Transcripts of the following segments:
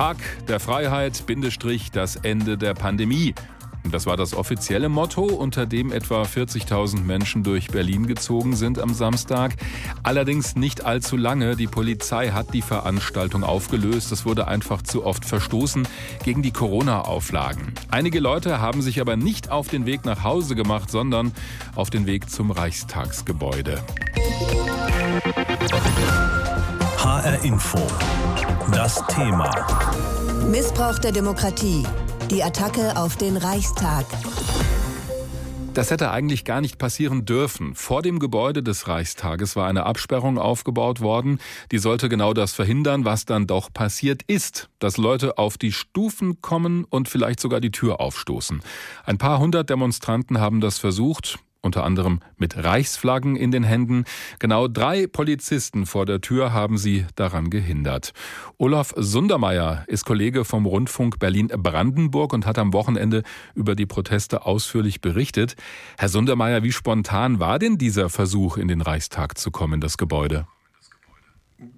Tag der Freiheit, Bindestrich, das Ende der Pandemie. Das war das offizielle Motto, unter dem etwa 40.000 Menschen durch Berlin gezogen sind am Samstag. Allerdings nicht allzu lange. Die Polizei hat die Veranstaltung aufgelöst. Es wurde einfach zu oft verstoßen gegen die Corona-Auflagen. Einige Leute haben sich aber nicht auf den Weg nach Hause gemacht, sondern auf den Weg zum Reichstagsgebäude. HR Info. Das Thema. Missbrauch der Demokratie. Die Attacke auf den Reichstag. Das hätte eigentlich gar nicht passieren dürfen. Vor dem Gebäude des Reichstages war eine Absperrung aufgebaut worden, die sollte genau das verhindern, was dann doch passiert ist, dass Leute auf die Stufen kommen und vielleicht sogar die Tür aufstoßen. Ein paar hundert Demonstranten haben das versucht, unter anderem mit Reichsflaggen in den Händen. Genau drei Polizisten vor der Tür haben sie daran gehindert. Olaf Sundermeier ist Kollege vom Rundfunk Berlin-Brandenburg und hat am Wochenende über die Proteste ausführlich berichtet. Herr Sundermeier, wie spontan war denn dieser Versuch, in den Reichstag zu kommen, das Gebäude?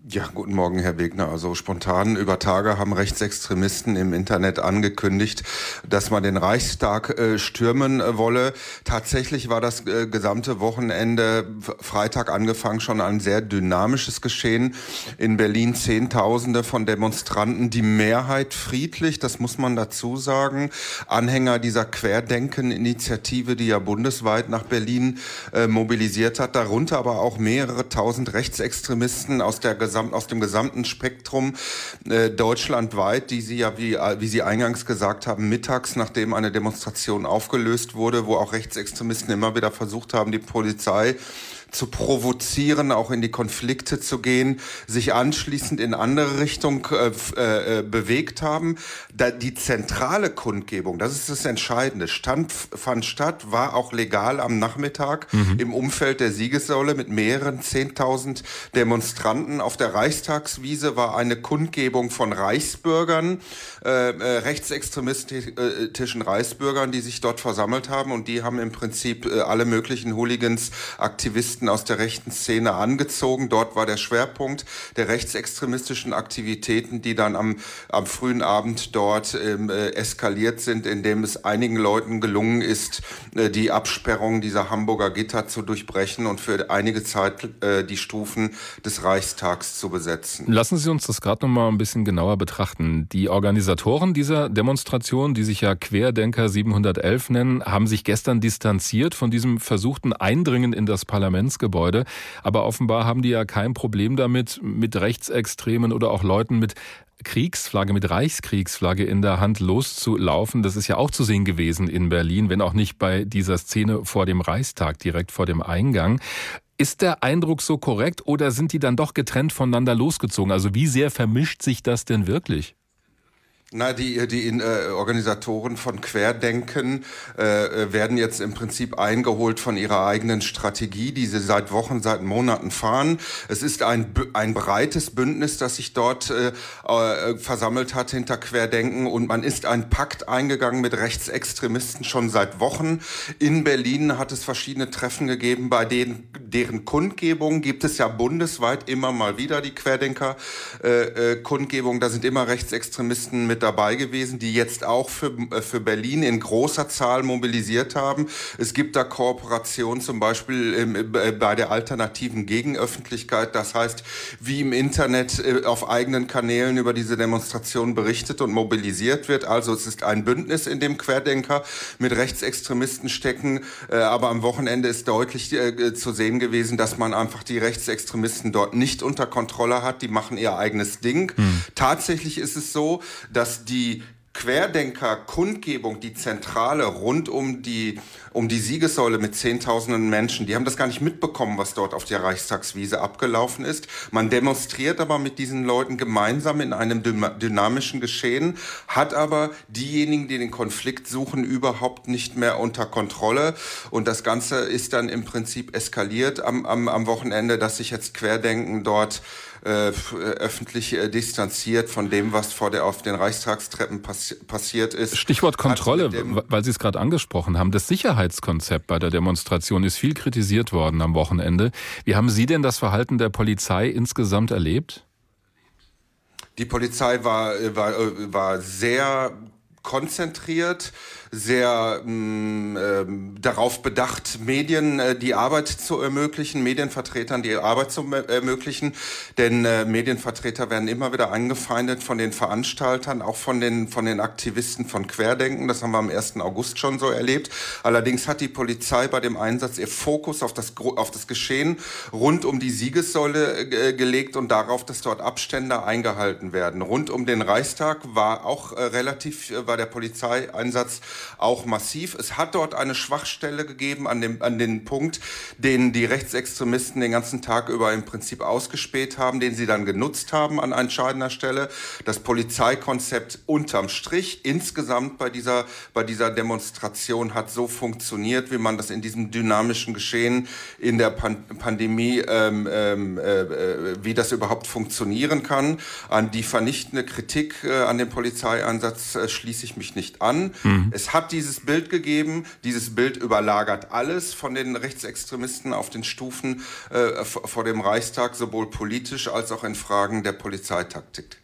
Ja, guten Morgen, Herr Wegner. Also spontan über Tage haben Rechtsextremisten im Internet angekündigt, dass man den Reichstag äh, stürmen äh, wolle. Tatsächlich war das äh, gesamte Wochenende, Freitag angefangen, schon ein sehr dynamisches Geschehen. In Berlin Zehntausende von Demonstranten, die Mehrheit friedlich, das muss man dazu sagen. Anhänger dieser Querdenken-Initiative, die ja bundesweit nach Berlin äh, mobilisiert hat, darunter aber auch mehrere tausend Rechtsextremisten aus der Gesamt, aus dem gesamten Spektrum äh, deutschlandweit, die Sie ja, wie, wie Sie eingangs gesagt haben, mittags, nachdem eine Demonstration aufgelöst wurde, wo auch Rechtsextremisten immer wieder versucht haben, die Polizei zu provozieren, auch in die Konflikte zu gehen, sich anschließend in andere Richtung äh, äh, bewegt haben. Da die zentrale Kundgebung, das ist das Entscheidende, stand, fand statt, war auch legal am Nachmittag mhm. im Umfeld der Siegessäule mit mehreren Zehntausend Demonstranten. Auf der Reichstagswiese war eine Kundgebung von Reichsbürgern, äh, äh, rechtsextremistischen Reichsbürgern, die sich dort versammelt haben und die haben im Prinzip äh, alle möglichen Hooligans, Aktivisten, Aktivisten aus der rechten Szene angezogen. Dort war der Schwerpunkt der rechtsextremistischen Aktivitäten, die dann am, am frühen Abend dort ähm, äh, eskaliert sind, indem es einigen Leuten gelungen ist, äh, die Absperrung dieser Hamburger Gitter zu durchbrechen und für einige Zeit äh, die Stufen des Reichstags zu besetzen. Lassen Sie uns das gerade noch mal ein bisschen genauer betrachten. Die Organisatoren dieser Demonstration, die sich ja Querdenker 711 nennen, haben sich gestern distanziert von diesem versuchten Eindringen in das Parlament Parlamentsgebäude. Aber offenbar haben die ja kein Problem damit, mit Rechtsextremen oder auch Leuten mit Kriegsflagge, mit Reichskriegsflagge in der Hand loszulaufen. Das ist ja auch zu sehen gewesen in Berlin, wenn auch nicht bei dieser Szene vor dem Reichstag, direkt vor dem Eingang. Ist der Eindruck so korrekt oder sind die dann doch getrennt voneinander losgezogen? Also wie sehr vermischt sich das denn wirklich? Na, die, die äh, Organisatoren von Querdenken äh, werden jetzt im Prinzip eingeholt von ihrer eigenen Strategie, die sie seit Wochen, seit Monaten fahren. Es ist ein, ein breites Bündnis, das sich dort äh, äh, versammelt hat hinter Querdenken und man ist ein Pakt eingegangen mit Rechtsextremisten schon seit Wochen. In Berlin hat es verschiedene Treffen gegeben, bei denen deren Kundgebung gibt es ja bundesweit immer mal wieder die Querdenker-Kundgebung. Äh, äh, da sind immer Rechtsextremisten mit dabei gewesen, die jetzt auch für, äh, für Berlin in großer Zahl mobilisiert haben. Es gibt da Kooperationen zum Beispiel im, äh, bei der alternativen Gegenöffentlichkeit. Das heißt, wie im Internet äh, auf eigenen Kanälen über diese Demonstration berichtet und mobilisiert wird. Also es ist ein Bündnis, in dem Querdenker mit Rechtsextremisten stecken. Aber am Wochenende ist deutlich zu sehen gewesen, dass man einfach die Rechtsextremisten dort nicht unter Kontrolle hat. Die machen ihr eigenes Ding. Hm. Tatsächlich ist es so, dass dass die Querdenker-Kundgebung, die Zentrale rund um die, um die Siegessäule mit Zehntausenden Menschen, die haben das gar nicht mitbekommen, was dort auf der Reichstagswiese abgelaufen ist. Man demonstriert aber mit diesen Leuten gemeinsam in einem dynamischen Geschehen, hat aber diejenigen, die den Konflikt suchen, überhaupt nicht mehr unter Kontrolle. Und das Ganze ist dann im Prinzip eskaliert am, am, am Wochenende, dass sich jetzt Querdenken dort äh, öffentlich äh, distanziert von dem, was vor der, auf den Reichstagstreppen passi passiert ist. Stichwort Kontrolle, weil Sie es gerade angesprochen haben. Das Sicherheitskonzept bei der Demonstration ist viel kritisiert worden am Wochenende. Wie haben Sie denn das Verhalten der Polizei insgesamt erlebt? Die Polizei war, war, war sehr konzentriert, sehr mh, mm, äh, darauf bedacht, Medien äh, die Arbeit zu ermöglichen, Medienvertretern die Arbeit zu ermöglichen. Denn äh, Medienvertreter werden immer wieder angefeindet von den Veranstaltern, auch von den, von den Aktivisten von Querdenken. Das haben wir am 1. August schon so erlebt. Allerdings hat die Polizei bei dem Einsatz ihr Fokus auf das, auf das Geschehen rund um die Siegessäule äh, gelegt und darauf, dass dort Abstände eingehalten werden. Rund um den Reichstag war auch äh, relativ, äh, war der Polizeieinsatz auch massiv. Es hat dort eine Schwachstelle gegeben an dem, an den Punkt, den die Rechtsextremisten den ganzen Tag über im Prinzip ausgespäht haben, den sie dann genutzt haben an entscheidender Stelle. Das Polizeikonzept unterm Strich insgesamt bei dieser, bei dieser Demonstration hat so funktioniert, wie man das in diesem dynamischen Geschehen in der Pan Pandemie, ähm, ähm, äh, äh wie das überhaupt funktionieren kann. An die vernichtende Kritik äh, an dem Polizeieinsatz äh, schließe ich mich nicht an. Mhm. Es hat dieses Bild gegeben. Dieses Bild überlagert alles von den Rechtsextremisten auf den Stufen äh, vor dem Reichstag, sowohl politisch als auch in Fragen der Polizeitaktik.